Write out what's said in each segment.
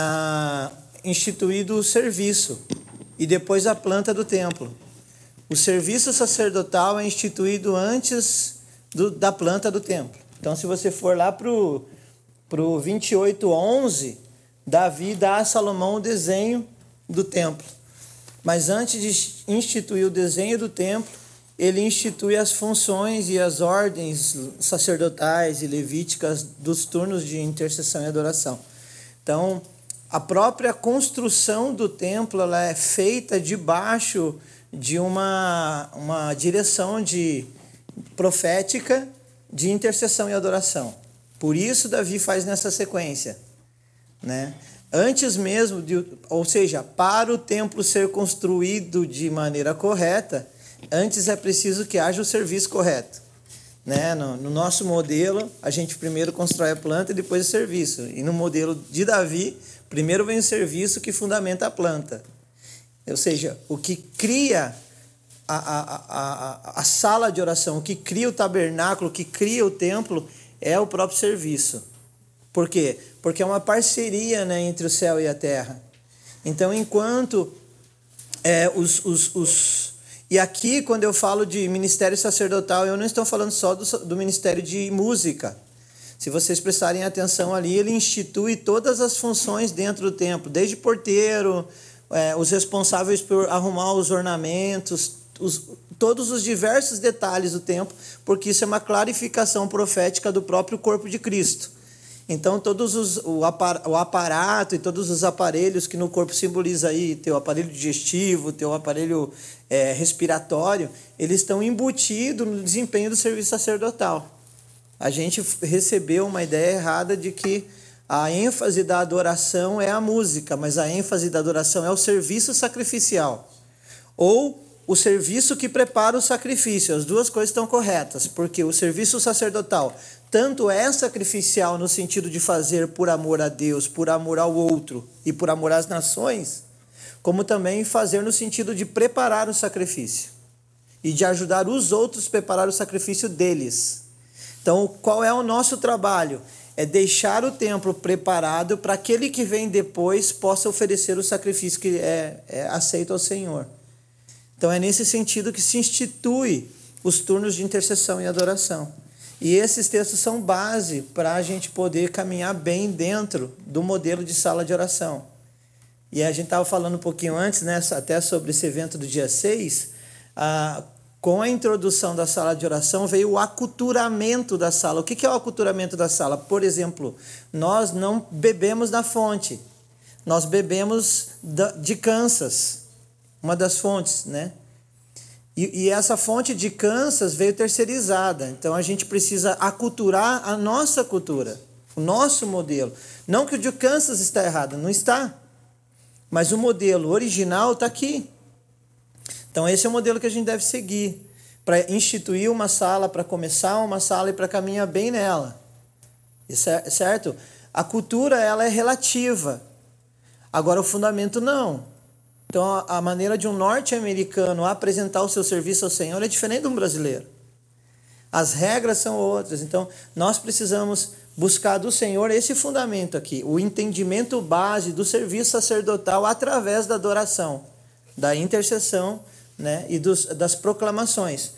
ah, instituído o serviço e depois a planta do templo. O serviço sacerdotal é instituído antes do, da planta do templo. Então, se você for lá para o 28:11, Davi dá a Salomão o desenho do templo. Mas antes de instituir o desenho do templo, ele institui as funções e as ordens sacerdotais e levíticas dos turnos de intercessão e adoração. Então, a própria construção do templo ela é feita debaixo de uma, uma direção de profética de intercessão e adoração. Por isso Davi faz nessa sequência, né? Antes mesmo de, ou seja, para o templo ser construído de maneira correta, antes é preciso que haja o serviço correto. Né? No, no, nosso modelo, a gente primeiro constrói a planta e depois o serviço. E no modelo de Davi, primeiro vem o serviço que fundamenta a planta. Ou seja, o que cria a, a, a, a sala de oração, o que cria o tabernáculo, o que cria o templo, é o próprio serviço. Por quê? Porque é uma parceria né, entre o céu e a terra. Então, enquanto é, os, os, os e aqui, quando eu falo de ministério sacerdotal, eu não estou falando só do, do ministério de música. Se vocês prestarem atenção ali, ele institui todas as funções dentro do templo, desde porteiro, é, os responsáveis por arrumar os ornamentos, os, todos os diversos detalhes do templo, porque isso é uma clarificação profética do próprio corpo de Cristo. Então, todos os, o, aparato e todos os aparelhos que no corpo simboliza aí, teu aparelho digestivo, teu aparelho é, respiratório, eles estão embutidos no desempenho do serviço sacerdotal. A gente recebeu uma ideia errada de que a ênfase da adoração é a música, mas a ênfase da adoração é o serviço sacrificial. Ou o serviço que prepara o sacrifício. As duas coisas estão corretas, porque o serviço sacerdotal tanto é sacrificial no sentido de fazer por amor a Deus, por amor ao outro e por amor às nações, como também fazer no sentido de preparar o sacrifício e de ajudar os outros a preparar o sacrifício deles. Então, qual é o nosso trabalho? É deixar o templo preparado para aquele que vem depois possa oferecer o sacrifício que é, é aceito ao Senhor. Então é nesse sentido que se institui os turnos de intercessão e adoração. E esses textos são base para a gente poder caminhar bem dentro do modelo de sala de oração. E a gente estava falando um pouquinho antes, né, até sobre esse evento do dia 6, ah, com a introdução da sala de oração veio o aculturamento da sala. O que é o aculturamento da sala? Por exemplo, nós não bebemos da fonte, nós bebemos de Kansas uma das fontes, né? E, e, essa fonte de Kansas veio terceirizada. Então a gente precisa aculturar a nossa cultura, o nosso modelo. Não que o de Kansas está errado, não está. Mas o modelo original está aqui. Então esse é o modelo que a gente deve seguir para instituir uma sala, para começar uma sala e para caminhar bem nela. Certo? A cultura ela é relativa. Agora o fundamento não. Então, a maneira de um norte-americano apresentar o seu serviço ao Senhor é diferente de um brasileiro. As regras são outras. Então, nós precisamos buscar do Senhor esse fundamento aqui, o entendimento base do serviço sacerdotal através da adoração, da intercessão né, e dos, das proclamações.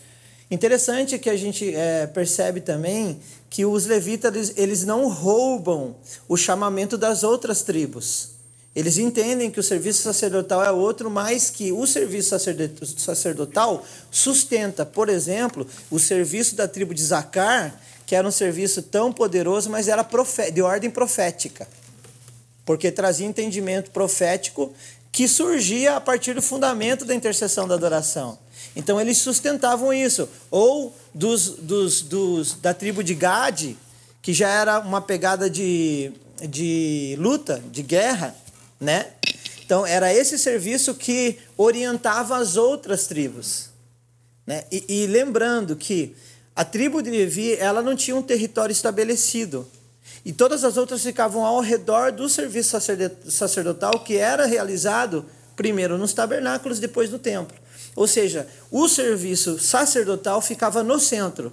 Interessante que a gente é, percebe também que os levitas eles, eles não roubam o chamamento das outras tribos. Eles entendem que o serviço sacerdotal é outro, mas que o serviço sacerdotal sustenta, por exemplo, o serviço da tribo de Zacar, que era um serviço tão poderoso, mas era de ordem profética, porque trazia entendimento profético que surgia a partir do fundamento da intercessão da adoração. Então eles sustentavam isso. Ou dos, dos, dos, da tribo de Gade, que já era uma pegada de, de luta, de guerra, né? Então era esse serviço que orientava as outras tribos, né? E, e lembrando que a tribo de Levi ela não tinha um território estabelecido e todas as outras ficavam ao redor do serviço sacerdotal que era realizado primeiro nos tabernáculos, depois no templo. Ou seja, o serviço sacerdotal ficava no centro.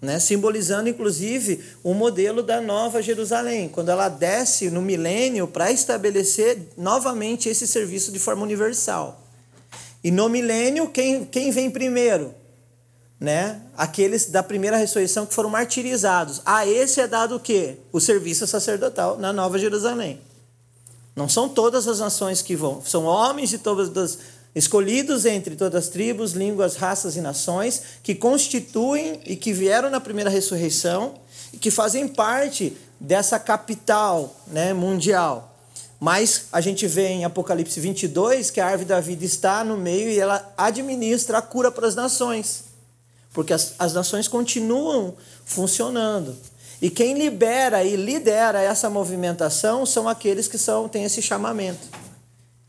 né? simbolizando inclusive o modelo da Nova Jerusalém, quando ela desce no milênio para estabelecer novamente esse serviço de forma universal. E no milênio, quem, quem vem primeiro? Né? Aqueles da primeira ressurreição que foram martirizados. A esse é dado o quê? O serviço sacerdotal na Nova Jerusalém. Não são todas as nações que vão, são homens de todas as escolhidos entre todas as tribos, línguas, raças e nações, que constituem e que vieram na primeira ressurreição e que fazem parte dessa capital né, mundial. Mas a gente vê em Apocalipse 22 que a árvore da vida está no meio e ela administra a cura para as nações. Porque as, as nações continuam funcionando. E quem libera e lidera essa movimentação são aqueles que são, têm esse chamamento.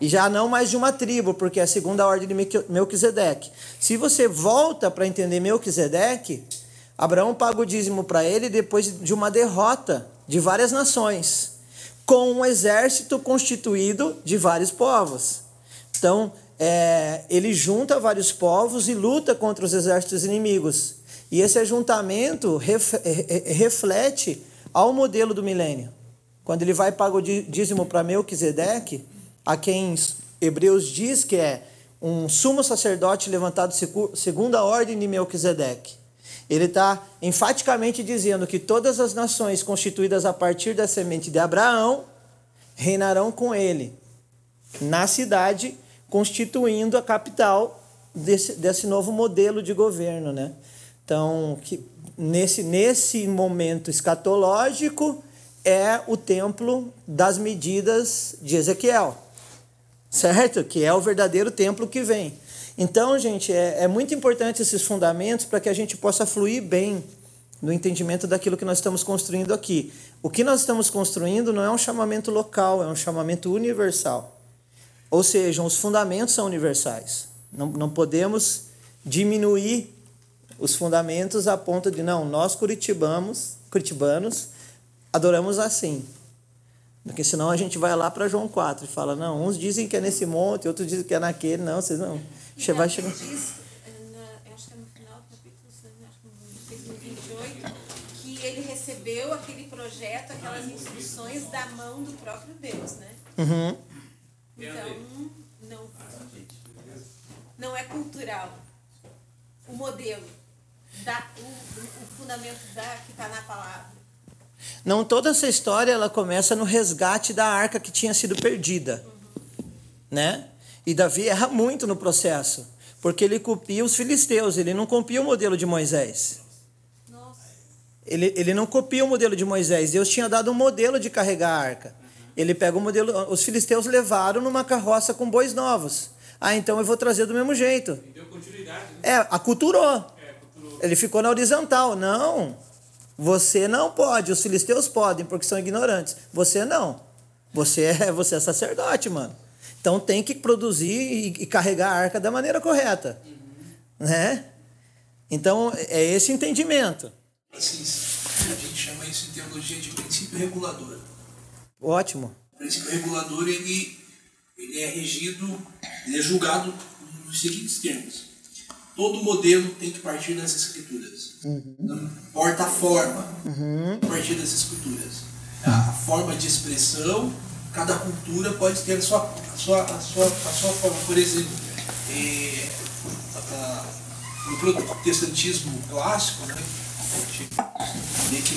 E já não mais de uma tribo, porque é a segunda ordem de Melquisedeque. Se você volta para entender Melquisedeque, Abraão paga o dízimo para ele depois de uma derrota de várias nações, com um exército constituído de vários povos. Então, é, ele junta vários povos e luta contra os exércitos inimigos. E esse ajuntamento reflete ao modelo do milênio. Quando ele vai pagar o dízimo para Melquisedeque, a quem Hebreus diz que é um sumo sacerdote levantado segundo a ordem de Melquisedeque. Ele está enfaticamente dizendo que todas as nações constituídas a partir da semente de Abraão reinarão com ele na cidade, constituindo a capital desse, desse novo modelo de governo. Né? Então, que, nesse, nesse momento escatológico, é o templo das medidas de Ezequiel certo? Que é o verdadeiro templo que vem. Então, gente, é, é muito importante esses fundamentos para que a gente possa fluir bem no entendimento daquilo que nós estamos construindo aqui. O que nós estamos construindo não é um chamamento local, é um chamamento universal. Ou seja, os fundamentos são universais. Não, não podemos diminuir os fundamentos a ponto de, não, nós curitibanos, curitibanos adoramos assim. Porque senão a gente vai lá para João 4 e fala, não, uns dizem que é nesse monte, outros dizem que é naquele. Não, vocês não. Você vai chegar. Diz, na, acho que é no final do capítulo, acho que no 28, que ele recebeu aquele projeto, aquelas instruções da mão do próprio Deus, né? Uhum. Então, não, não é cultural. O modelo, da, o, o fundamento da, que está na palavra. Não toda essa história ela começa no resgate da arca que tinha sido perdida, né? E Davi erra muito no processo, porque ele copia os filisteus, ele não copia o modelo de Moisés. Ele, ele não copia o modelo de Moisés. Deus tinha dado um modelo de carregar a arca. Ele pega o modelo. Os filisteus levaram numa carroça com bois novos. Ah, então eu vou trazer do mesmo jeito. Deu continuidade. Né? É, aculturou. É, aculturou. Ele ficou na horizontal. Não. Você não pode, os filisteus podem, porque são ignorantes. Você não. Você é, você é sacerdote, mano. Então tem que produzir e, e carregar a arca da maneira correta. Uhum. Né? Então é esse entendimento. Assim, a gente chama isso em teologia de princípio regulador. Ótimo. O princípio regulador ele, ele é regido, ele é julgado nos seguintes termos todo modelo tem que partir das escrituras. Uhum. Não importa a forma, uhum. a partir das escrituras. A forma de expressão, cada cultura pode ter a sua, a sua, a sua, a sua forma. Por exemplo, é, a, no protestantismo clássico, né, a gente vê que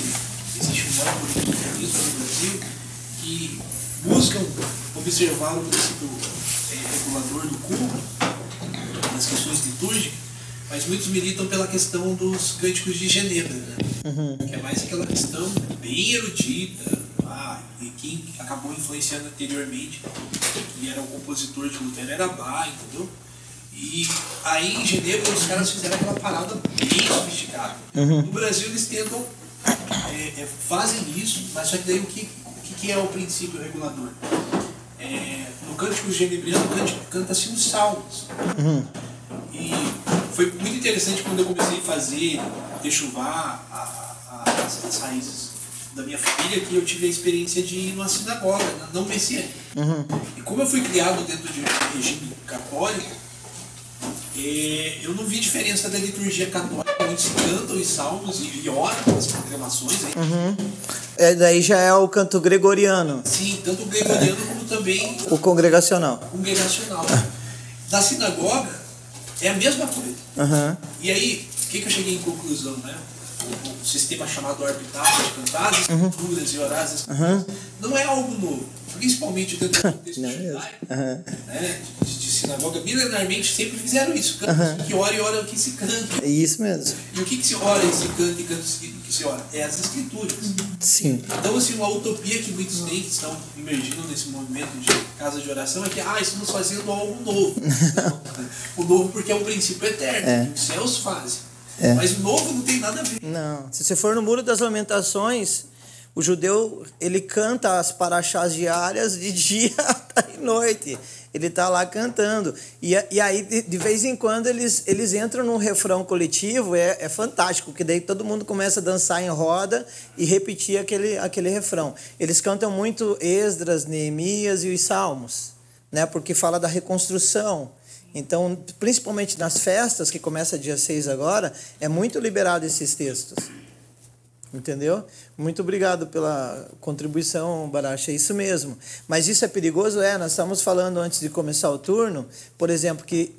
existe um protestantismo no Brasil que buscam observar o princípio é, regulador do culto, nas questões litúrgicas, mas muitos militam pela questão dos cânticos de Genebra, né? Uhum. que é mais aquela questão bem erudita, ah, e quem acabou influenciando anteriormente, que era o compositor de Lutero, era Bach, entendeu? E aí em Genebra os caras fizeram aquela parada bem sofisticada. Uhum. No Brasil eles tentam, é, é, fazem isso, mas só que daí o que, que é o princípio regulador? É, no cântico genebriano canta-se os salmos. Uhum. E foi muito interessante quando eu comecei a fazer dechuvar a, a, as, as, raízes da minha família, que eu tive a experiência de ir numa sinagoga, não messiânica. Uhum. E como eu fui criado dentro de um regime católico, É, eu não vi diferença da liturgia católica, muitos cantam os salmos e, e oram as proclamações. Aí. Uhum. É, daí já é o canto gregoriano. Sim, tanto o gregoriano como também o congregacional. O congregacional. Da sinagoga é a mesma coisa. Uhum. E aí, o que, que eu cheguei em conclusão, né? O, o sistema chamado orbital de cantar, as escrituras uhum. e orar as escrituras, uhum. não é algo novo principalmente dentro do contexto judaico, uhum. né, de, de, sinagoga, milenarmente sempre fizeram isso. Canta uhum. que ora e ora o que se canta. É isso mesmo. E o que, que se ora e se canta e canta o que se ora? É as escrituras. Sim. Então, assim, uma utopia que muitos nem estão emergindo nesse movimento de casa de oração é que, ah, estamos fazendo algo novo. não, o novo porque é um princípio eterno, é. que os céus fazem. É. Mas o novo não tem nada a ver. Não. Se você for no Muro das Lamentações, o judeu, ele canta as paraxás diárias de dia e noite. Ele está lá cantando. E, e aí, de, de, vez em quando, eles, eles entram num refrão coletivo, é, é fantástico, que daí todo mundo começa a dançar em roda e repetir aquele, aquele refrão. Eles cantam muito Esdras, Neemias e os Salmos, né? porque fala da reconstrução. Então, principalmente nas festas, que começa dia 6 agora, é muito liberado esses textos. Entendeu? Muito obrigado pela contribuição, Baracha. É isso mesmo. Mas isso é perigoso? É, nós estamos falando antes de começar o turno, por exemplo, que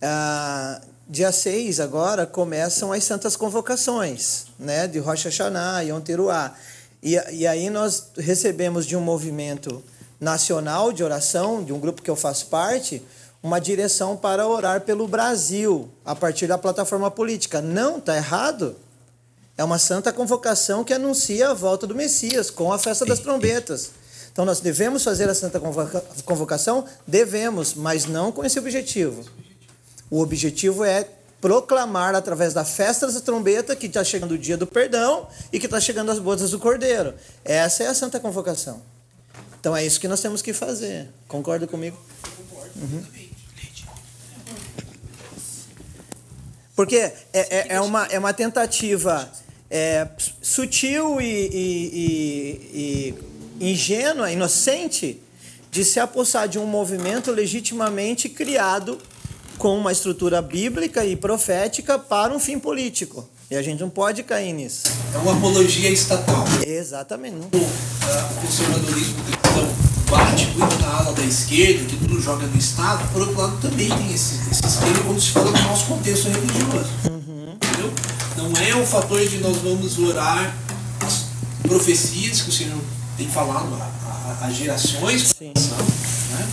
ah, dia 6 agora começam as santas convocações, né? De Rocha Hashanah, Yom Teruah. E, e aí nós recebemos de um movimento nacional de oração, de um grupo que eu faço parte, uma direção para orar pelo Brasil, a partir da plataforma política. Não, está errado. É uma santa convocação que anuncia a volta do Messias com a festa das trombetas. Então nós devemos fazer a santa convocação? Devemos, mas não com esse objetivo. O objetivo é proclamar através da festa das trombetas que está chegando o dia do perdão e que está chegando as bodas do cordeiro. Essa é a santa convocação. Então é isso que nós temos que fazer. Concorda comigo? Uhum. Porque é, é, é, uma, é uma tentativa é, sutil e, e, e, ingênua, inocente, de se apossar de um movimento legitimamente criado com uma estrutura bíblica e profética para um fim político. E a gente não pode cair nisso. É uma apologia estatal. Exatamente. O conservadorismo cristão bate muito na ala da esquerda, que tudo joga no Estado, por outro lado também tem esse, esse esquerda quando se fala fator de nós vamos orar as profecias que o Senhor tem falado há, gerações. Sim. Né?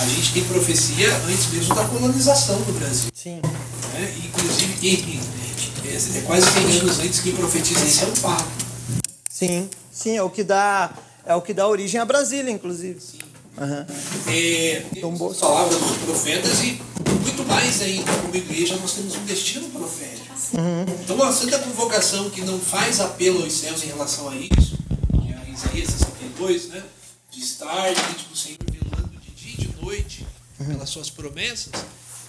A gente tem profecia antes mesmo da colonização do Brasil. Sim. Né? Inclusive, quem, é, é quase 100 anos antes quem profetiza isso é o Papa. Sim, sim, é o que dá, é o que dá origem a Brasília, inclusive. Sim. Uhum. É, temos palavras dos profetas e muito mais ainda como igreja nós temos um destino profético. Uhum. Então, a santa convocação que não faz apelo aos céus em relação a isso, que é Isaías 62, né? de estar diante do Senhor velando de dia e de noite uhum. pelas suas promessas,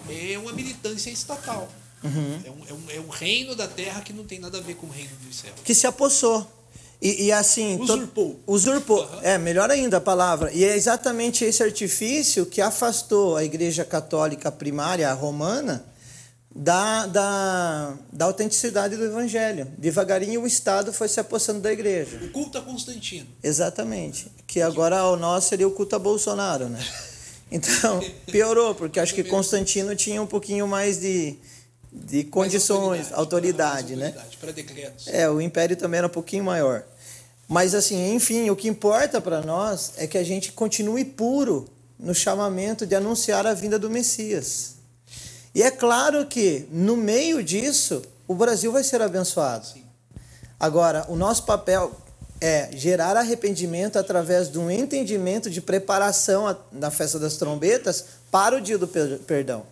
é uma militância estatal. Uhum. É, um, é, um, é um reino da terra que não tem nada a ver com o reino dos céus. Que se apossou. E, e, assim. Usurpou. To, usurpou. Uhum. É, melhor ainda a palavra. E é exatamente esse artifício que afastou a igreja católica primária, a romana, da, da, da autenticidade do evangelho. Devagarinho o Estado foi se apossando da igreja. O culto a Constantino. Exatamente. Que agora o nosso seria o culto a Bolsonaro, né? Então, piorou, porque acho que Constantino tinha um pouquinho mais de, de condições, autoridade, autoridade, né? Para decretos. É, o império também era um pouquinho maior. Mas assim, enfim, o que importa para nós é que a gente continue puro no chamamento de anunciar a vinda do Messias. E é claro que, no meio disso, o Brasil vai ser abençoado. Sim. Agora, o nosso papel é gerar arrependimento através de um entendimento de preparação da festa das trombetas para o dia do perdão.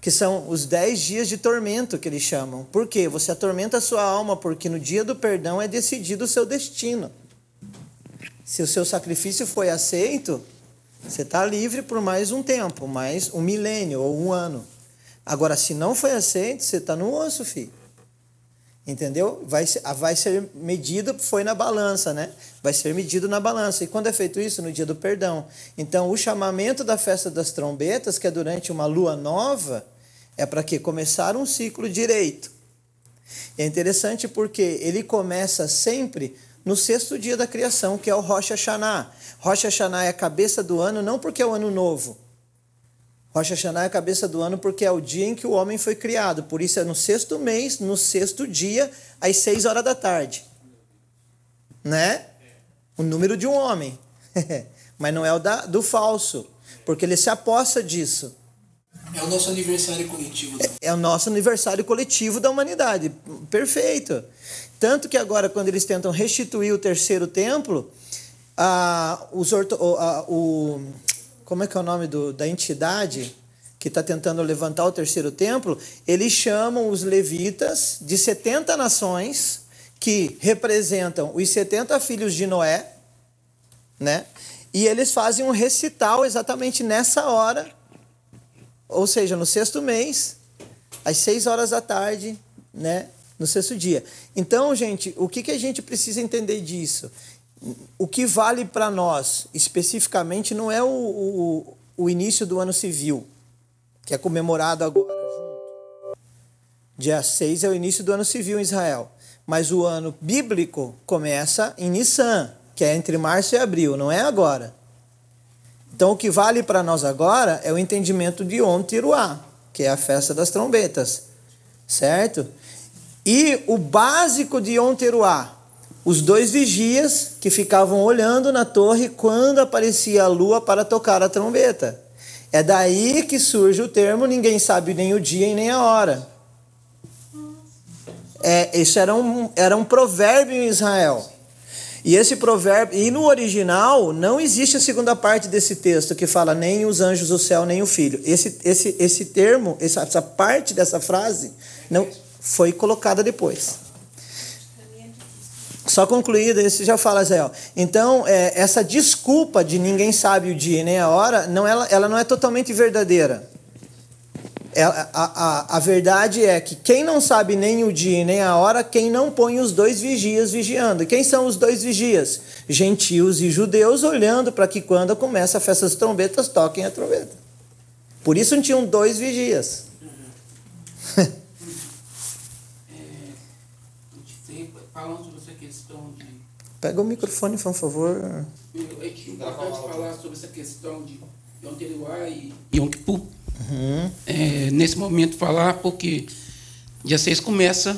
Que são os dez dias de tormento que eles chamam. Por quê? Você atormenta a sua alma, porque no dia do perdão é decidido o seu destino. Se o seu sacrifício foi aceito, você está livre por mais um tempo, mais um milênio ou um ano. Agora, se não foi aceito, você está no osso, filho. Entendeu? Vai ser, vai ser medido, foi na balança, né? Vai ser medido na balança. E quando é feito isso? No dia do perdão. Então, o chamamento da festa das trombetas, que é durante uma lua nova, É para que começar um ciclo direito. É interessante porque ele começa sempre no sexto dia da criação, que é o Rosh Hashanah. Rosh Hashanah é a cabeça do ano, não porque é o ano novo. Rosh Hashanah é a cabeça do ano porque é o dia em que o homem foi criado. Por isso é no sexto mês, no sexto dia, às seis horas da tarde. Né? O número de um homem. Mas não é o da, do falso, porque ele se aposta disso. É o nosso aniversário coletivo. É, é o nosso aniversário coletivo da humanidade. Perfeito. Tanto que agora, quando eles tentam restituir o terceiro templo, a, os orto, a, o, como é que é o nome do, da entidade que está tentando levantar o terceiro templo? Eles chamam os levitas de 70 nações que representam os 70 filhos de Noé, né? E eles fazem um recital exatamente nessa hora ou seja, no sexto mês, às seis horas da tarde, né? No sexto dia. Então, gente, o que, que a gente precisa entender disso? O que vale para nós, especificamente, não é o, o, o, início do ano civil, que é comemorado agora junto. Dia 6 é o início do ano civil em Israel. Mas o ano bíblico começa em Nissan, que é entre março e abril, não é agora. Então, o que vale para nós agora é o entendimento de Om Tiruá, que é a festa das trombetas, certo? E o básico de Om Teruá, os dois vigias que ficavam olhando na torre quando aparecia a lua para tocar a trombeta. É daí que surge o termo ninguém sabe nem o dia e nem a hora. É, isso era um, era um provérbio em Israel. E esse provérbio, e no original não existe a segunda parte desse texto que fala nem os anjos do céu nem o filho. Esse, esse, esse termo, essa, essa parte dessa frase não foi colocada depois. Só concluído, esse já fala, Zé. Então, é, essa desculpa de ninguém sabe o dia nem a hora, não, ela, ela não é totalmente verdadeira. É, a, a, a verdade é que quem não sabe nem o dia nem a hora, quem não põe os dois vigias vigiando. Quem são os dois vigias? Gentios e judeus olhando para que quando começa a festa das trombetas, toquem a trombeta. Por isso não tinham dois vigias. é, falando sobre essa questão de. Pega o microfone, por favor. É que importante falar sobre essa questão de Yom Teruah e Yom Kippur uhum. é, nesse momento falar, porque dia 6 começa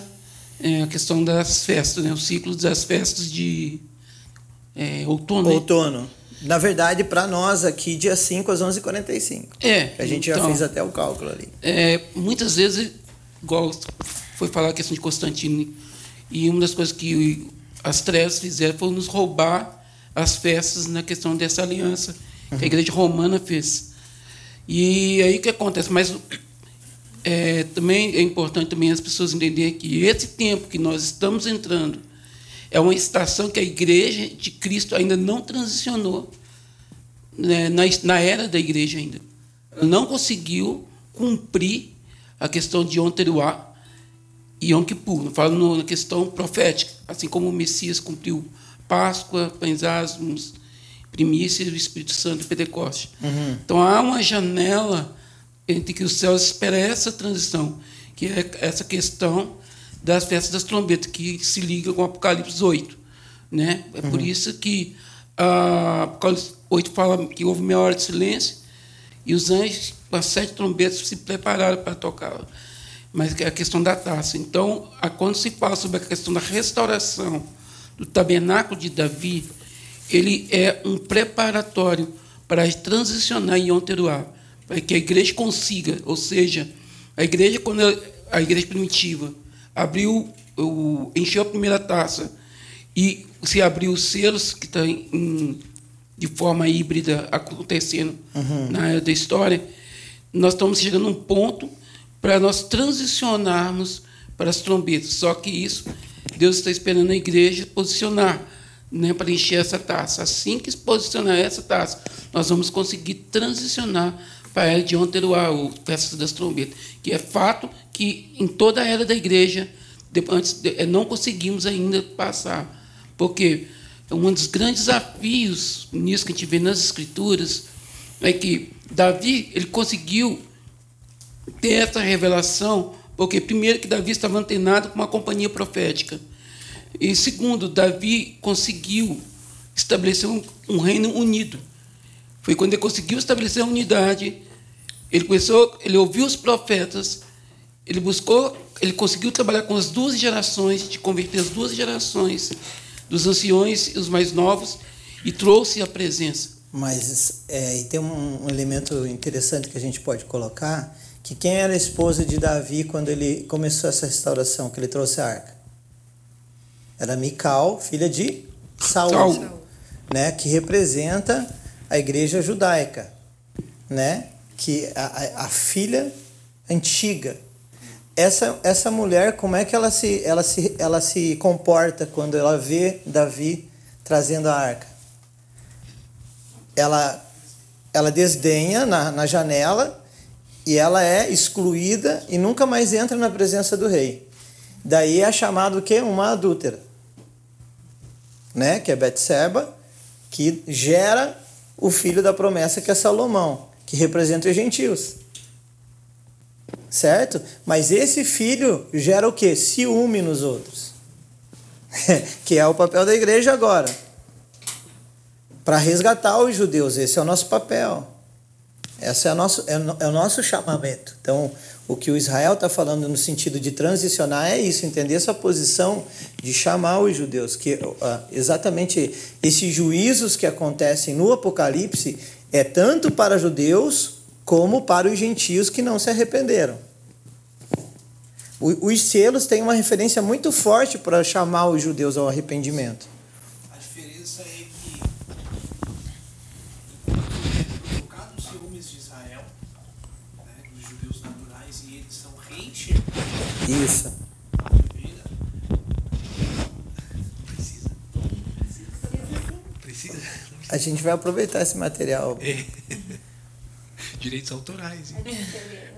é, a questão das festas, né, o ciclo das festas de é, outono. Né? Outono. Né? Na verdade, para nós aqui, dia 5 às 11h45. É. A gente então, já fez até o cálculo ali. É, muitas vezes, igual foi falar a questão de Constantino, e uma das coisas que as trevas fizeram foi nos roubar as festas na questão dessa aliança uhum. que a igreja romana fez. E aí o que acontece? Mas é, também é importante também as pessoas entenderem que esse tempo que nós estamos entrando é uma estação que a igreja de Cristo ainda não transicionou né, na, na era da igreja ainda. Não conseguiu cumprir a questão de e Yom Kippur. Falando na questão profética, assim como o Messias cumpriu Páscoa, Pães Asmos, primícias do Espírito Santo e Pentecoste. Uhum. Então há uma janela entre que os céus espera essa transição, que é essa questão das festas das trombetas, que se liga com Apocalipse 8. Né? É uhum. por isso que a Apocalipse 8 fala que houve meia hora de silêncio e os anjos, com as sete trombetas, se prepararam para tocar. Mas é a questão da taça. Então, quando se fala sobre a questão da restauração do tabernáculo de Davi, ele é um preparatório para transicionar em Yom Teruah, para que a igreja consiga, ou seja, a igreja quando a igreja primitiva abriu, encheu a primeira taça e se abriu os selos que estão de forma híbrida acontecendo uhum. na era da história, nós estamos chegando a um ponto para nós transicionarmos para as trombetas. Só que isso Deus está esperando a igreja posicionar né, para encher essa taça. Assim que posicionar essa taça, nós vamos conseguir transicionar para a era de Onteruá, ou Festa das Trombetas, que é fato que em toda a era da igreja, antes eh, não conseguimos ainda passar. Porque um dos grandes desafios nisso que a gente vê nas Escrituras é que Davi ele conseguiu ter essa revelação, porque primeiro que Davi estava antenado com uma companhia profética. E segundo, Davi conseguiu estabelecer um, um reino unido. Foi quando ele conseguiu estabelecer a unidade, ele começou, ele ouviu os profetas, ele buscou, ele conseguiu trabalhar com as duas gerações, de converter as duas gerações, dos anciões e os mais novos, e trouxe a presença. Mas é, e tem um, um elemento interessante que a gente pode colocar, que quem era a esposa de Davi quando ele começou essa restauração, que ele trouxe a arca? Era Mical, filha de Saul, Saul. né, que representa a igreja judaica, né, que a, a, a filha antiga. Essa, essa mulher, como é que ela se, ela, se, ela se comporta quando ela vê Davi trazendo a arca? Ela, ela desdenha na, na janela e ela é excluída e nunca mais entra na presença do rei. Daí é chamado o quê? Uma adúltera. Né? Que é Betseba, que gera o filho da promessa que é Salomão, que representa os gentios. Certo? Mas esse filho gera o quê? Ciúme nos outros. que é o papel da igreja agora. Para resgatar os judeus, esse é o nosso papel. Esse é o nosso, é, o nosso chamamento. Então, o que o Israel está falando no sentido de transicionar é isso, entender essa posição de chamar os judeus. Que exatamente esses juízos que acontecem no Apocalipse é tanto para judeus como para os gentios que não se arrependeram. Os selos têm uma referência muito forte para chamar os judeus ao arrependimento. A diferença é que colocado os ciúmes de Israel, né, dos judeus naturais, e eles são reenxergados Isso. Precisa. A gente vai aproveitar esse material. É. Direitos autorais. hein?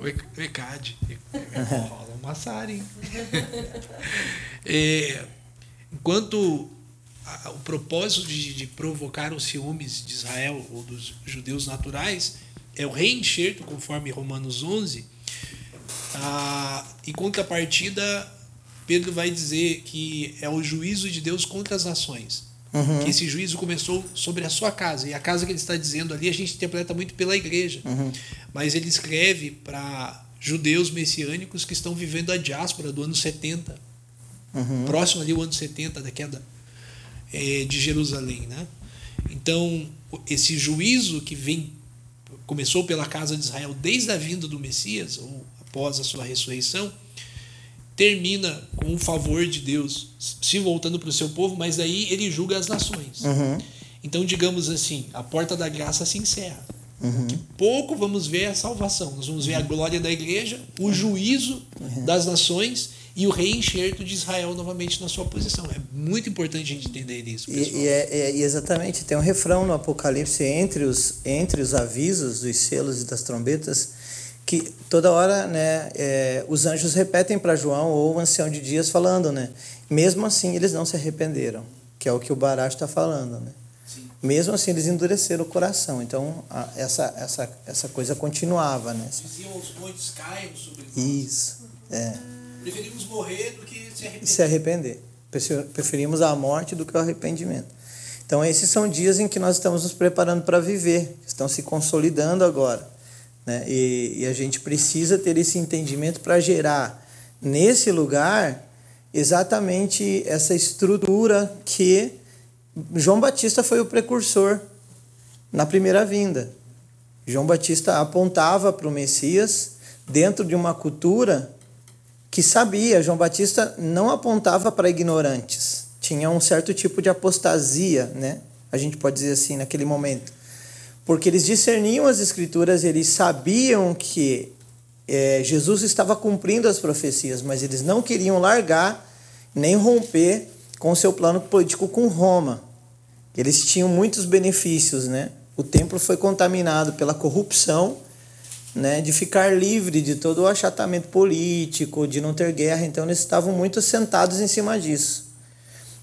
O o ECAD. Rola um massar, hein? É, enquanto a- o propósito de, de provocar os ciúmes de Israel ou dos judeus naturais é o reenxerto, conforme Romanos 11, a, em contrapartida, Pedro vai dizer que é o juízo de Deus contra as nações. Uhum. Que esse juízo começou sobre a sua casa. E a casa que ele está dizendo ali, a gente interpreta muito pela igreja. Uhum. Mas ele escreve para judeus messiânicos que estão vivendo a diáspora do ano 70. Uhum. Próximo ali o ano 70 da queda eh, de Jerusalém. Né? Então, esse juízo que vem começou pela casa de Israel desde a vinda do Messias, ou após a sua ressurreição, termina com o favor de Deus se voltando para o seu povo, mas aí ele julga as nações. Uhum. Então, digamos assim, a porta da graça se encerra. Uhum. Que pouco vamos ver a salvação. Nós vamos ver a glória da igreja, o juízo das nações e o reenxerto de Israel novamente na sua posição. É muito importante a gente entender isso, E, e é, é- e exatamente, tem um refrão no Apocalipse entre os, entre os avisos dos selos e das trombetas, que toda hora né, é, os anjos repetem para João ou o ancião de dias falando, né? Mesmo assim, eles não se arrependeram, que é o que o Baracho está falando, né? Sim. Mesmo assim, eles endureceram o coração. Então, a- essa, essa, essa coisa continuava, né? Diziam os montes caiam sobre nós. Isso, é. Preferimos morrer do que se arrepender. se arrepender. Prefe- Preferimos a morte do que o arrependimento. Então, esses são dias em que nós estamos nos preparando para viver, estão se consolidando agora. Né? E, e a gente precisa ter esse entendimento para gerar nesse lugar exatamente essa estrutura que João Batista foi o precursor na primeira vinda. João Batista apontava para o Messias dentro de uma cultura que sabia, João Batista não apontava para ignorantes. Tinha um certo tipo de apostasia, né? A gente pode dizer assim, naquele momento. Porque eles discerniam as escrituras, eles sabiam que eh, Jesus estava cumprindo as profecias, mas eles não queriam largar nem romper com o seu plano político com Roma. Eles tinham muitos benefícios, né? O templo foi contaminado pela corrupção, né, de ficar livre de todo o achatamento político, de não ter guerra, então eles estavam muito sentados em cima disso.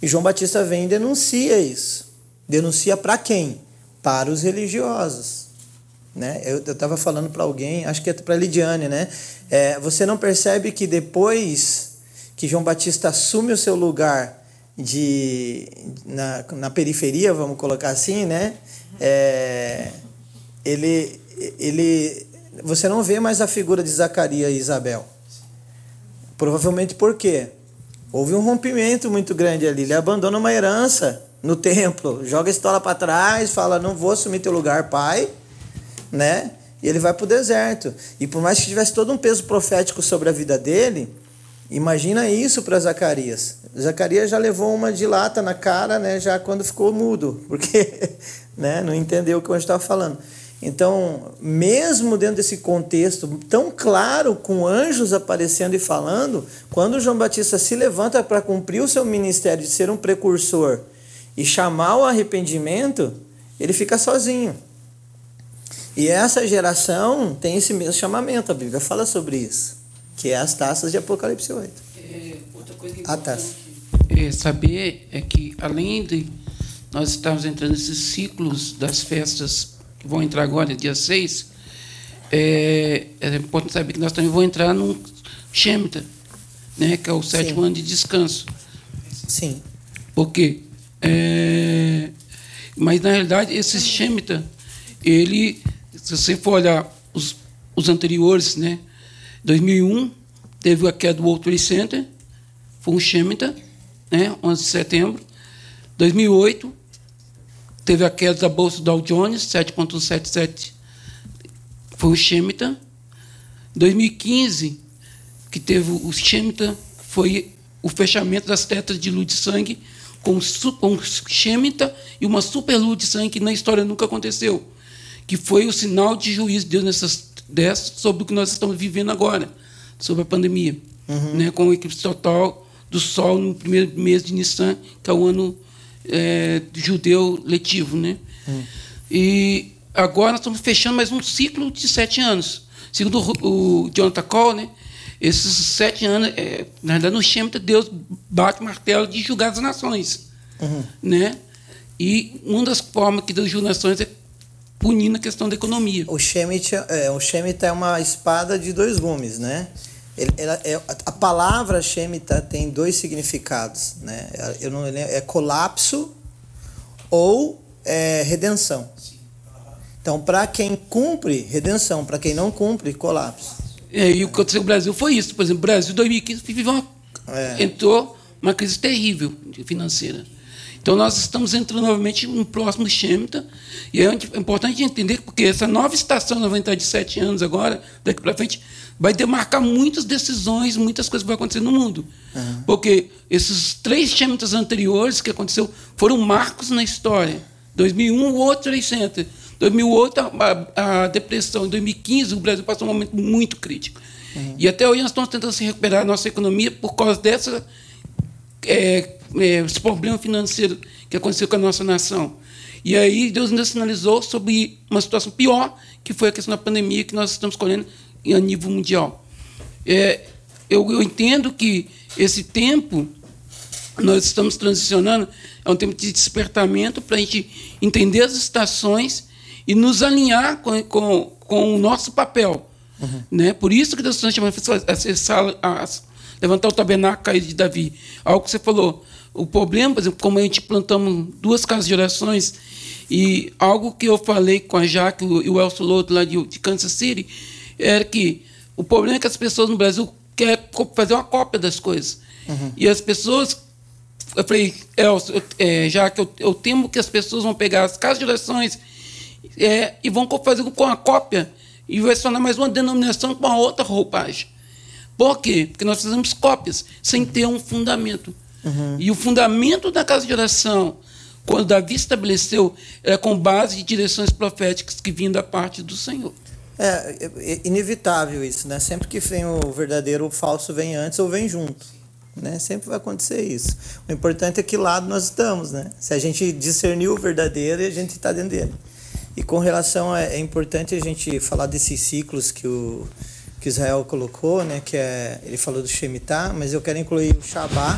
E João Batista vem e denuncia isso. Denuncia para quem? Para os religiosos. Né? Eu estava falando para alguém, acho que é para Lidiane, né? É, você não percebe que depois que João Batista assume o seu lugar de na, na periferia, vamos colocar assim, né? É, ele, ele, você não vê mais a figura de Zacarias e Isabel. Provavelmente por quê? Houve um rompimento muito grande ali. Ele abandona uma herança no templo, joga a estola para trás, fala: Não vou assumir teu lugar, pai, né? E ele vai para o deserto. E por mais que tivesse todo um peso profético sobre a vida dele, imagina isso para Zacarias. Zacarias já levou uma de lata na cara, né? Já quando ficou mudo, porque né, não entendeu o que eu estava falando. Então, mesmo dentro desse contexto tão claro, com anjos aparecendo e falando, quando João Batista se levanta para cumprir o seu ministério de ser um precursor e chamar o arrependimento, ele fica sozinho. E essa geração tem esse mesmo chamamento, a Bíblia fala sobre isso, que é as taças de Apocalipse 8. É, outra coisa a taça. É saber é que, além de nós estarmos entrando nesses ciclos das festas que vão entrar agora, dia 6, é, é importante saber que nós também vamos entrar num Shemitah, né, que é o sétimo Sim. ano de descanso. Sim. Por quê? É, mas, na realidade, esse Shemitah, ele, se você for olhar os, os anteriores, né, 2001, teve a queda do World Trade Center, foi um Shemitah, né, 11 de setembro. 2008, teve a queda da Bolsa Dow Jones, 7,77, foi o Shemitah. 2015, que teve o Shemitah, foi o fechamento das tetas de luz de sangue com, com Shemitah e uma super luz de sangue que na história nunca aconteceu, que foi o sinal de juízo de Deus nessas dessas sobre o que nós estamos vivendo agora, sobre a pandemia, uhum. né, com o eclipse total do Sol no primeiro mês de Nissan, que é o ano é, judeu letivo. Né? Uhum. E agora nós estamos fechando mais um ciclo de sete anos. Segundo o, o Jonathan Cole, né, esses sete anos, é, na verdade, no Shemitah, Deus bate o martelo de julgar as nações. Uhum. Né? E uma das formas que Deus julga as nações é punindo a questão da economia. O Shemitah é, o Shemitah é uma espada de dois gumes, né? Ele, ela, é, a palavra Shemitah tem dois significados, né? Eu não lembro, é colapso ou é, redenção. Então, para quem cumpre, redenção. Para quem não cumpre, colapso. É, e o que aconteceu no Brasil foi isso. Por exemplo, Brasil, em 2015, viveu uma, é. entrou uma crise terrível financeira. Então, nós estamos entrando novamente no próximo Shemitah. E é importante entender, porque essa nova estação, nós vamos entrar de sete anos agora, daqui para frente, vai demarcar muitas decisões, muitas coisas que vão acontecer no mundo. Uhum. Porque esses três Shemitahs anteriores que aconteceu foram marcos na história. 2001, o outro Trade Center. 2008, a, a, depressão. Em 2015, o Brasil passou um momento muito crítico. Uhum. E até hoje nós estamos tentando se recuperar a nossa economia por causa dessa é, é, esse problema financeiro que aconteceu com a nossa nação. E aí Deus ainda sinalizou sobre uma situação pior, que foi a questão da pandemia que nós estamos colhendo a nível mundial. É, eu, eu entendo que esse tempo nós estamos transicionando é um tempo de despertamento para a gente entender as estações e nos alinhar com, com, com o nosso papel. Uhum. Né? Por isso que Deus está chamando a levantar o tabernáculo de Davi. Algo que você falou. O problema, por exemplo, como a gente plantamos duas casas de orações, e algo que eu falei com a Jaque e o Elcio Loto lá de, de Kansas City, era que o problema é que as pessoas no Brasil querem fazer uma cópia das coisas. Uhum. E as pessoas. Eu falei, Elcio, é, já que eu, eu, temo que as pessoas vão pegar as casas de orações é, e vão fazer com a cópia e vai se tornar mais uma denominação com uma outra roupagem. Por quê? Porque nós fazemos cópias sem ter um fundamento. Uhum. E o fundamento da casa de oração, quando Davi estabeleceu, é com base de direções proféticas que vinham da parte do Senhor. É, é inevitável isso, né? Sempre que vem o verdadeiro, o falso vem antes ou vem junto. Né? Sempre vai acontecer isso. O importante é que lado nós estamos, né? Se a gente discernir o verdadeiro, a gente está dentro dele. E com relação a, é importante a gente falar desses ciclos que o que Israel colocou, né, que é, ele falou do Shemitah, mas eu quero incluir o Shabá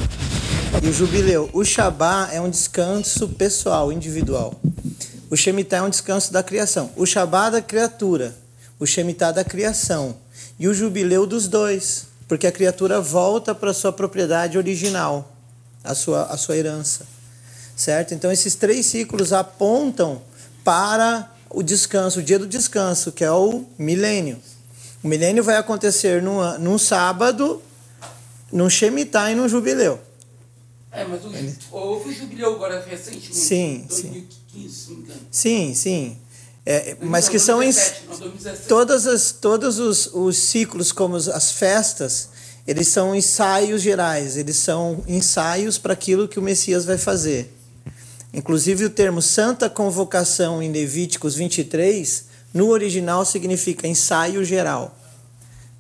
e o Jubileu. O Shabá é um descanso pessoal, individual. O Shemitah é um descanso da criação. O Shabbat da criatura. O Shemitah da criação. E o jubileu dos dois. Porque a criatura volta para sua propriedade original, a sua, a sua herança. Certo? Então esses três ciclos apontam para o descanso, o dia do descanso, que é o milênio. O milênio vai acontecer num, num sábado, num Shemitah e num jubileu. É, mas o, houve o jubileu agora recentemente. Sim, 2015, se não me engano. Sim, sim. É, mas que Não, são em, 2017, não, 2017. todas as, todos os, os ciclos, como as- as festas, eles são ensaios gerais, eles são ensaios para aquilo que o Messias vai fazer. Inclusive o termo santa convocação em Levíticos 23, no original significa ensaio geral.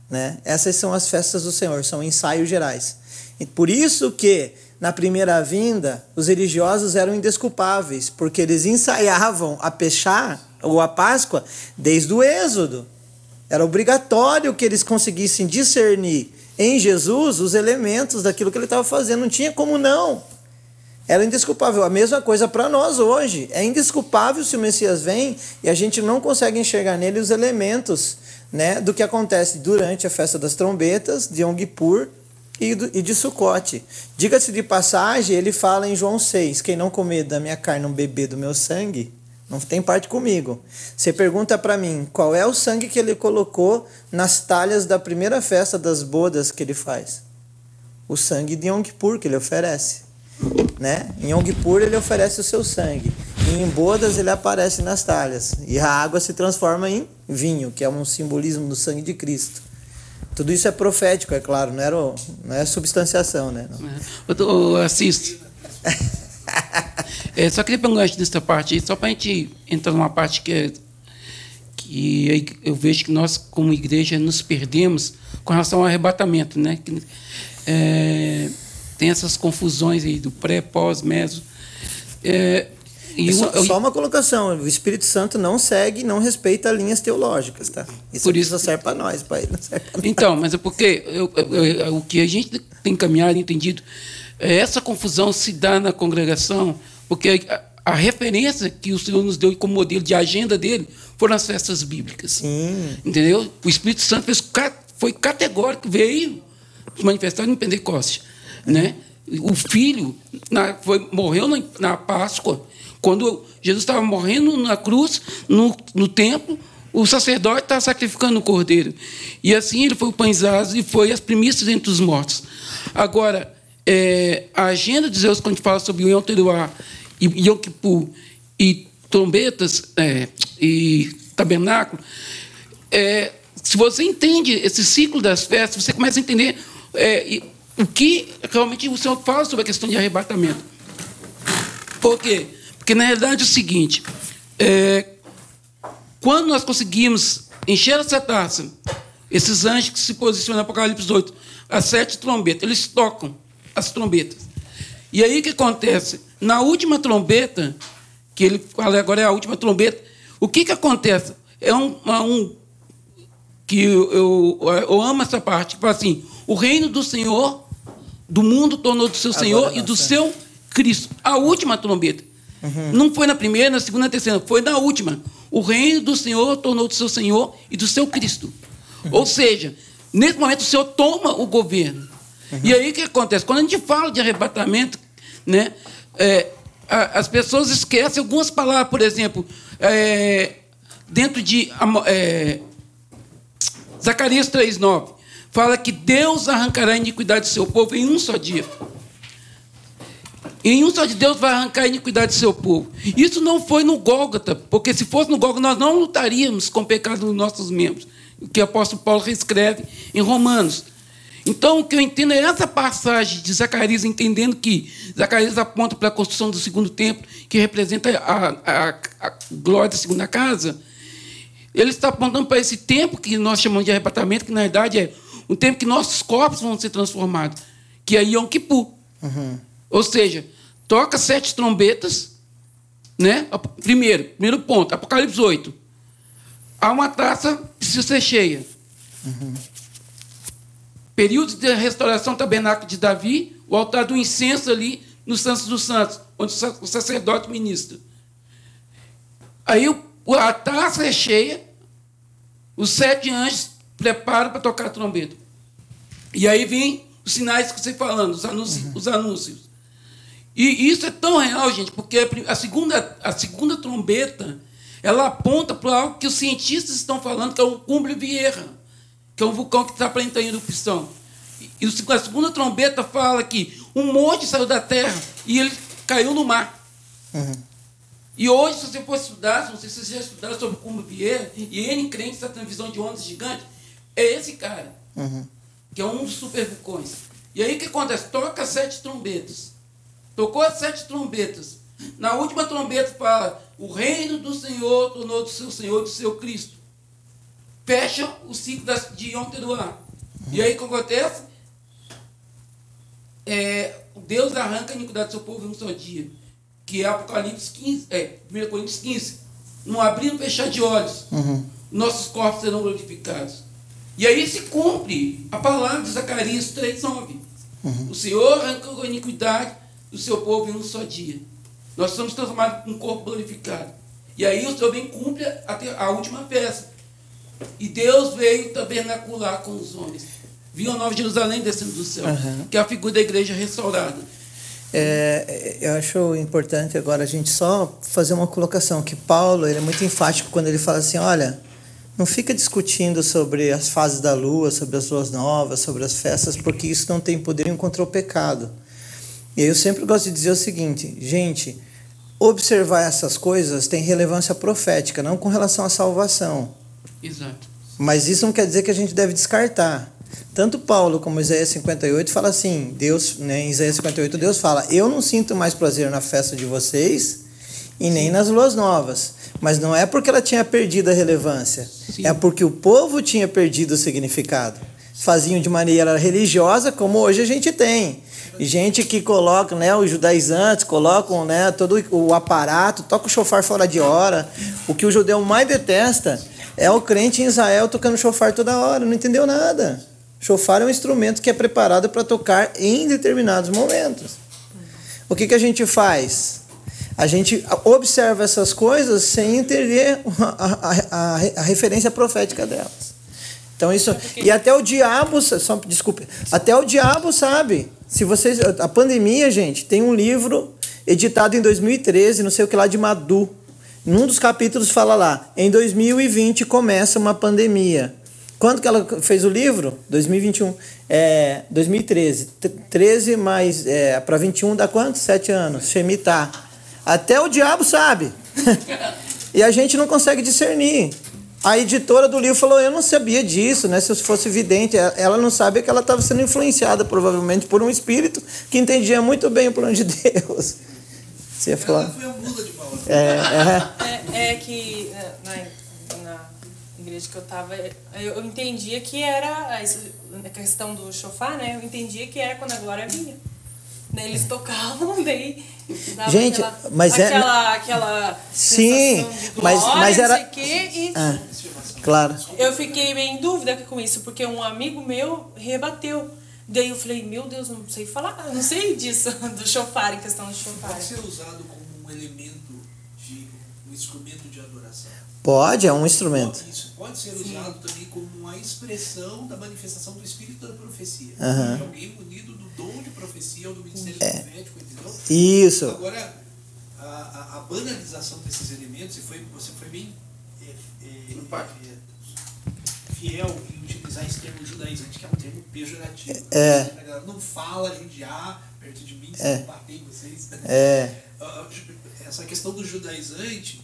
Né? Essas são as festas do Senhor, são ensaios gerais. E por isso que na primeira vinda os religiosos eram indesculpáveis, porque eles ensaiavam a Pechá ou a Páscoa desde o Êxodo. Era obrigatório que eles conseguissem discernir em Jesus os elementos daquilo que ele estava fazendo, não tinha como não. Era indesculpável. A mesma coisa para nós hoje. É indesculpável se o Messias vem e a gente não consegue enxergar nele os elementos né, do que acontece durante a festa das trombetas, de Yom Kippur e, do, e de Sukkot. Diga-se de passagem, ele fala em João 6, quem não comer da minha carne, não beber do meu sangue, não tem parte comigo. Você pergunta para mim, qual é o sangue que ele colocou nas talhas da primeira festa das bodas que ele faz? O sangue de Yom Kippur que ele oferece né? Em Kippur ele oferece o seu sangue. E em bodas ele aparece nas talhas. E a água se transforma em vinho, que é um simbolismo do sangue de Cristo. Tudo isso é profético, é claro, não, era, o- não é substanciação, né? Não. Ô, ô, Assis, é, só queria pegar um gancho nessa parte só para a gente entrar numa parte que, é, que eu vejo que nós, como igreja, nos perdemos com relação ao arrebatamento. Né? É, tem essas confusões aí do pré, pós, meso. É, e E só, eu- só uma colocação: o Espírito Santo não segue, não respeita linhas teológicas, tá? Isso, Por isso só serve para nós, não nós. Então, mas é porque eu- eu- eu- o que a gente tem caminhado entendido, é essa confusão se dá na congregação, porque a, a referência que o Senhor nos deu como modelo de agenda dele foram as festas bíblicas. Sim. Entendeu? O Espírito Santo fez, foi categórico, veio se manifestar no Pentecoste. Né? O filho na- foi, morreu na, na Páscoa. Quando Jesus estava morrendo na cruz, no, no templo, o sacerdote estava sacrificando o cordeiro. E assim ele foi o pães e foi as primícias entre os mortos. Agora, é, a agenda de Deus, quando a gente fala sobre o Yom Teruah e Yom Kippur e trombetas é, e tabernáculo, é, se você entende esse ciclo das festas, você começa a entender é, o que realmente o Senhor fala sobre a questão de arrebatamento. Por quê? Porque, na realidade, é o seguinte: é, quando nós conseguimos encher essa taça, esses anjos que se posicionam no Apocalipse 8, as sete trombetas, eles tocam as trombetas. E aí o que acontece? Na última trombeta, que ele fala agora é a última trombeta, o que, que acontece? É um, é um que eu, eu, eu amo essa parte, que fala assim: o reino do Senhor, do mundo tornou do seu Agora Senhor e do seu Cristo. A última trombeta. Não foi na primeira, na segunda, na terceira, foi na última. O reino do Senhor tornou do seu Senhor e do seu Cristo. Ou seja, nesse momento o Senhor toma o governo. E aí o que acontece? Quando a gente fala de arrebatamento, né, é, a- as pessoas esquecem algumas palavras, por exemplo, é, dentro de é, Zacarias 3,9 fala que Deus arrancará a iniquidade do seu povo em um só dia. Em um só de Deus vai arrancar a iniquidade do seu povo. Isso não foi no Gólgota, porque se fosse no Gólgota, nós não lutaríamos com o pecado dos nossos membros. O que o apóstolo Paulo reescreve em Romanos. Então, o que eu entendo é essa passagem de Zacarias, entendendo que Zacarias aponta para a construção do segundo templo, que representa a, a- a glória da segunda casa. Ele está apontando para esse tempo que nós chamamos de arrebatamento, que na verdade é um tempo que nossos corpos vão ser transformados, que é Yom Kippur. Ou seja, toca sete trombetas, né? Primeiro, primeiro ponto, Apocalipse 8. Há uma taça que precisa ser cheia. Período de restauração do tabernáculo de Davi, o altar do incenso ali no Santos dos Santos, onde o sa- o sacerdote ministra. Aí a taça é cheia, os sete anjos preparam para tocar a trombeta. E aí vem os sinais que você falando, os anúncios. Uhum. Os anúncios. E isso é tão real, gente, porque a segunda, a segunda trombeta ela aponta para algo que os cientistas estão falando, que é o Cumbre Vieira, que é um vulcão que está plantando erupção. E a segunda trombeta fala que um monte saiu da Terra e ele caiu no mar. Uhum. E hoje, se você for estudar, não sei se você já estudaram sobre o Cumbre Vieira, e N crentes está tendo visão de ondas gigantes, é esse cara, uhum. que é um dos super vulcões. E aí o que acontece? Toca sete trombetas. Tocou as sete trombetas. Na última trombeta fala: O reino do Senhor tornou do seu Senhor do seu Cristo. Fecha o ciclo de ontem do ar. E aí o que acontece? É, Deus arranca a iniquidade do seu povo em um só dia. Que é Apocalipse 15, é, 1 Coríntios 15. Não abrir e fechar de olhos. Uhum. Nossos corpos serão glorificados. E aí se cumpre a palavra de Zacarias 3,9. Uhum. O Senhor arrancou a iniquidade do seu povo em um só dia. Nós somos transformados em um corpo glorificado. E aí o Senhor vem cumpre a, a última festa. E Deus veio tabernacular com os homens. Viu a Nova Jerusalém descendo do céu, uhum. que é a figura da igreja restaurada. É, eu acho importante agora a gente só fazer uma colocação que Paulo ele é muito enfático quando ele fala assim, olha, não fica discutindo sobre as fases da lua, sobre as luas novas, sobre as festas, porque isso não tem poder contra o pecado. E eu sempre gosto de dizer o seguinte, gente, observar essas coisas tem relevância profética, não com relação à salvação. Exato. Mas isso não quer dizer que a gente deve descartar. Tanto Paulo como Isaías 58 fala assim, Deus, né, em Isaías 58 Deus fala: "Eu não sinto mais prazer na festa de vocês e nem Sim. nas luas novas". Mas não é porque ela tinha perdido a relevância, Sim. é porque o povo tinha perdido o significado. Faziam de maneira religiosa, como hoje a gente tem gente que coloca, né, os judaizantes colocam, né, todo o aparato, toca o chofar fora de hora. O que o judeu mais detesta é o crente em Israel tocando chofar toda hora, não entendeu nada. Chofar é um instrumento que é preparado para tocar em determinados momentos. O que, que a gente faz? A gente observa essas coisas sem entender a, a, a, a referência profética delas. Então isso e até o diabo, só desculpe, até o diabo sabe se vocês. A pandemia, gente, tem um livro editado em 2013, não sei o que lá, de Madu. Num dos capítulos fala lá: em 2020 começa uma pandemia. Quando que ela fez o livro? 2021. É, 2013. 13 mais. É, para 21 dá quanto? Sete anos. Shemitah. Até o diabo sabe. e a gente não consegue discernir. A editora do livro falou: Eu não sabia disso, né? Se eu fosse vidente. Ela não sabe que ela estava sendo influenciada, provavelmente, por um espírito que entendia muito bem o plano de Deus. Você ia falar. Ela foi a mula de Paulo. É, é. é, é que é, na, na igreja que eu estava, eu entendia que era a questão do chofar, né? Eu entendia que era quando a glória vinha. Eles tocavam, daí Gente, aquela, mas aquela, é aquela sim, glória, mas mas era quê, e ah, claro. Eu fiquei meio em dúvida com isso porque um amigo meu rebateu. Daí eu falei, meu Deus, não sei falar, não sei disso do chofar em questão de chofar. Pode ser usado como um elemento de um instrumento de adoração. Pode, é um instrumento. Pode, isso pode ser Sim. usado também como uma expressão da manifestação do espírito da profecia. Uhum. Alguém munido do dom de profecia ou do ministério é. profético isso. Agora, a, a, a, banalização desses elementos, e foi, você foi bem é, é, é, fiel em utilizar esse termo judaizante, que é um termo pejorativo. É. A galera não fala judiar perto de mim, é. não bater em vocês. É. Essa questão do judaizante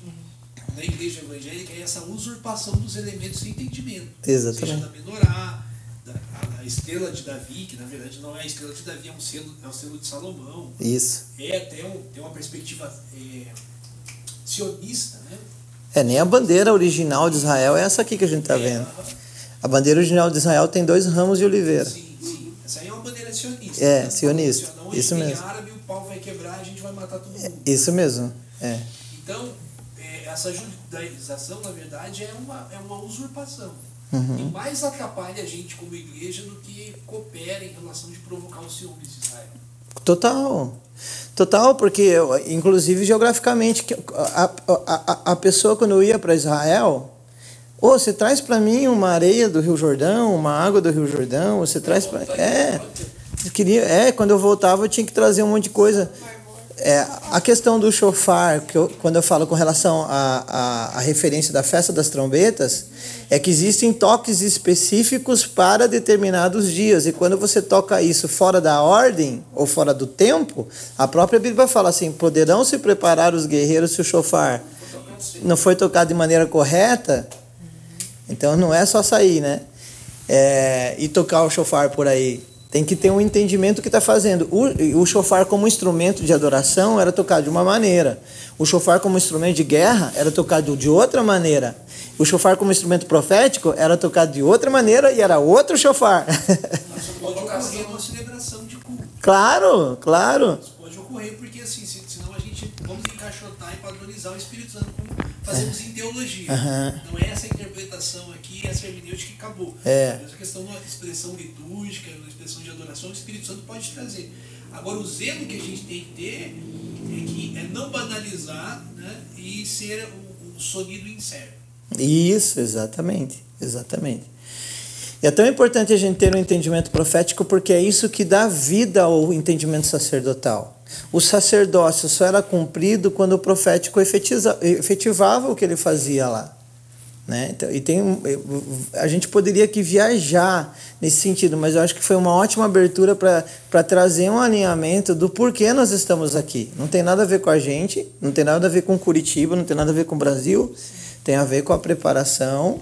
na igreja evangélica é essa usurpação dos elementos de entendimento. Exatamente. Seja da menorá, a, a, estrela de Davi, que na verdade não é a estrela de Davi, é um selo, é o selo de Salomão. Isso. É até um, tem uma perspectiva é, sionista, né? É, nem a bandeira original de Israel é essa aqui que a gente está é, vendo. A bandeira original de Israel tem dois ramos de oliveira. Sim, sim. Essa aí é uma bandeira sionista. É, né? sionista. Não, isso mesmo. árabe, o pau vai quebrar a gente vai matar todo mundo. É, isso mesmo. É. Então, é, essa judaização, na verdade, é uma, é uma usurpação. Uhum. E mais atrapalha a gente como igreja do que coopera em relação de provocar os ciúmes de Israel. Total. Total, porque, inclusive geograficamente, a, a, a pessoa quando eu ia para Israel, ou oh, você traz para mim uma areia do Rio Jordão, uma água do Rio Jordão, você traz para. É, queria, é, quando eu voltava eu tinha que trazer um monte de coisa. É, a questão do chofar, que eu, quando eu falo com relação à a, a, a, referência da festa das trombetas, é que existem toques específicos para determinados dias. E quando você toca isso fora da ordem ou fora do tempo, a própria Bíblia fala assim: poderão se preparar os guerreiros se o chofar não foi tocado de maneira correta. Então não é só sair, né? É, e tocar o chofar por aí. Tem que ter um entendimento que está fazendo. O chofar como instrumento de adoração era tocado de uma maneira. O chofar como instrumento de guerra era tocado de outra maneira. O chofar como instrumento profético era tocado de outra maneira e era outro chofar. Mas pode ocorrer uma celebração de culto. Claro, claro. Isso pode ocorrer porque assim, senão a gente vamos encaixotar e padronizar o Espírito Santo como fazemos em teologia. Uhum. Não é essa interpretação aqui, essa hermenêutica que acabou. É. Essa questão da expressão litúrgica, da expressão de adoração, o Espírito Santo pode trazer. Agora, o zelo que a gente tem que ter é, que, é não banalizar né, e ser o, o sonido incerto. Isso, exatamente, exatamente. E é tão importante a gente ter um entendimento profético porque é isso que dá vida ao entendimento sacerdotal. O sacerdócio só era cumprido quando o profético efetivava o que ele fazia lá. Né? Então, e tem, a gente poderia aqui viajar nesse sentido, mas eu acho que foi uma ótima abertura para trazer um alinhamento do porquê nós estamos aqui. Não tem nada a ver com a gente, não tem nada a ver com Curitiba, não tem nada a ver com o Brasil, tem a ver com a preparação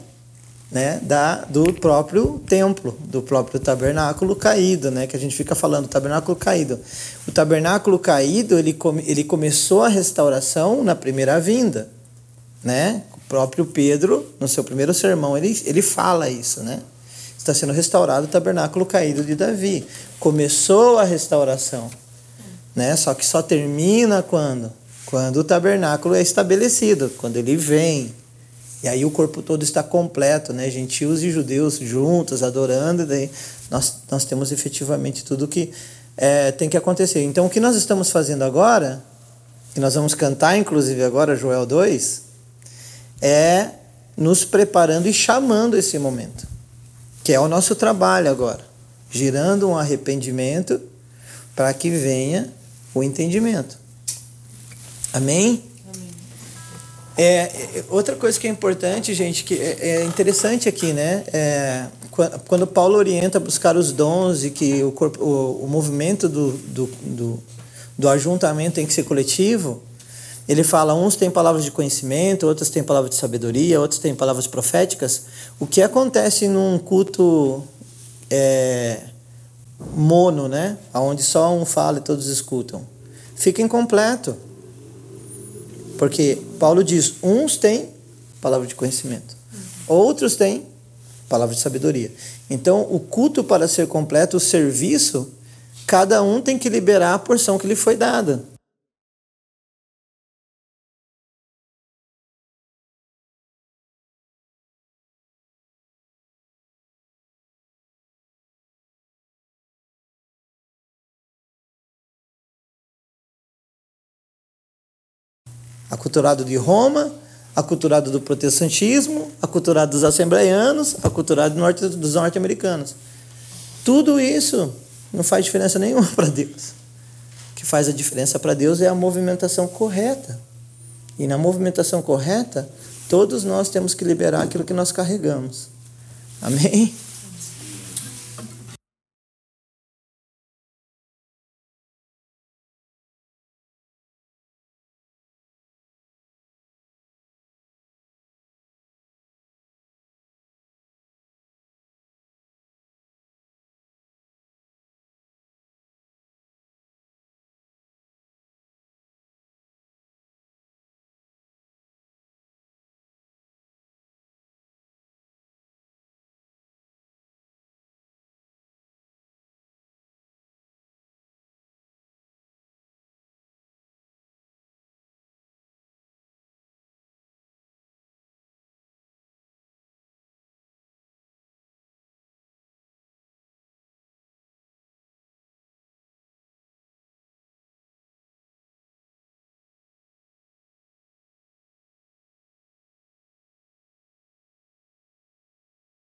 né, da, do próprio templo, do próprio tabernáculo caído, né, que a gente fica falando, tabernáculo caído. O tabernáculo caído, ele, come, ele começou a restauração na primeira vinda, né? O próprio Pedro, no seu primeiro sermão, ele, ele fala isso, né? Está sendo restaurado o tabernáculo caído de Davi. Começou a restauração, né? Só que só termina quando? Quando o tabernáculo é estabelecido, quando ele vem, e aí o corpo todo está completo, né? Gentios e judeus juntos, adorando, daí nós, nós temos efetivamente tudo que é, tem que acontecer. Então o que nós estamos fazendo agora, que nós vamos cantar inclusive agora, Joel 2, é nos preparando e chamando esse momento, que é o nosso trabalho agora, girando um arrependimento para que venha o entendimento. Amém? É, é, outra coisa que é importante, gente, que é, é interessante aqui, né? É, quando Paulo orienta a buscar os dons e que o, corpo, o, o movimento do, do, do, do ajuntamento tem que ser coletivo, ele fala, uns têm palavras de conhecimento, outros têm palavras de sabedoria, outros têm palavras proféticas. O que acontece num culto é, mono, né? Onde só um fala e todos escutam? Fica incompleto. Porque Paulo diz: uns têm palavra de conhecimento, outros têm palavra de sabedoria. Então, o culto para ser completo, o serviço, cada um tem que liberar a porção que lhe foi dada. Aculturado de Roma, aculturado do protestantismo, aculturado dos assembleianos, aculturado do norte, dos norte-americanos. Tudo isso não faz diferença nenhuma para Deus. O que faz a diferença para Deus é a movimentação correta. E na movimentação correta, todos nós temos que liberar aquilo que nós carregamos. Amém?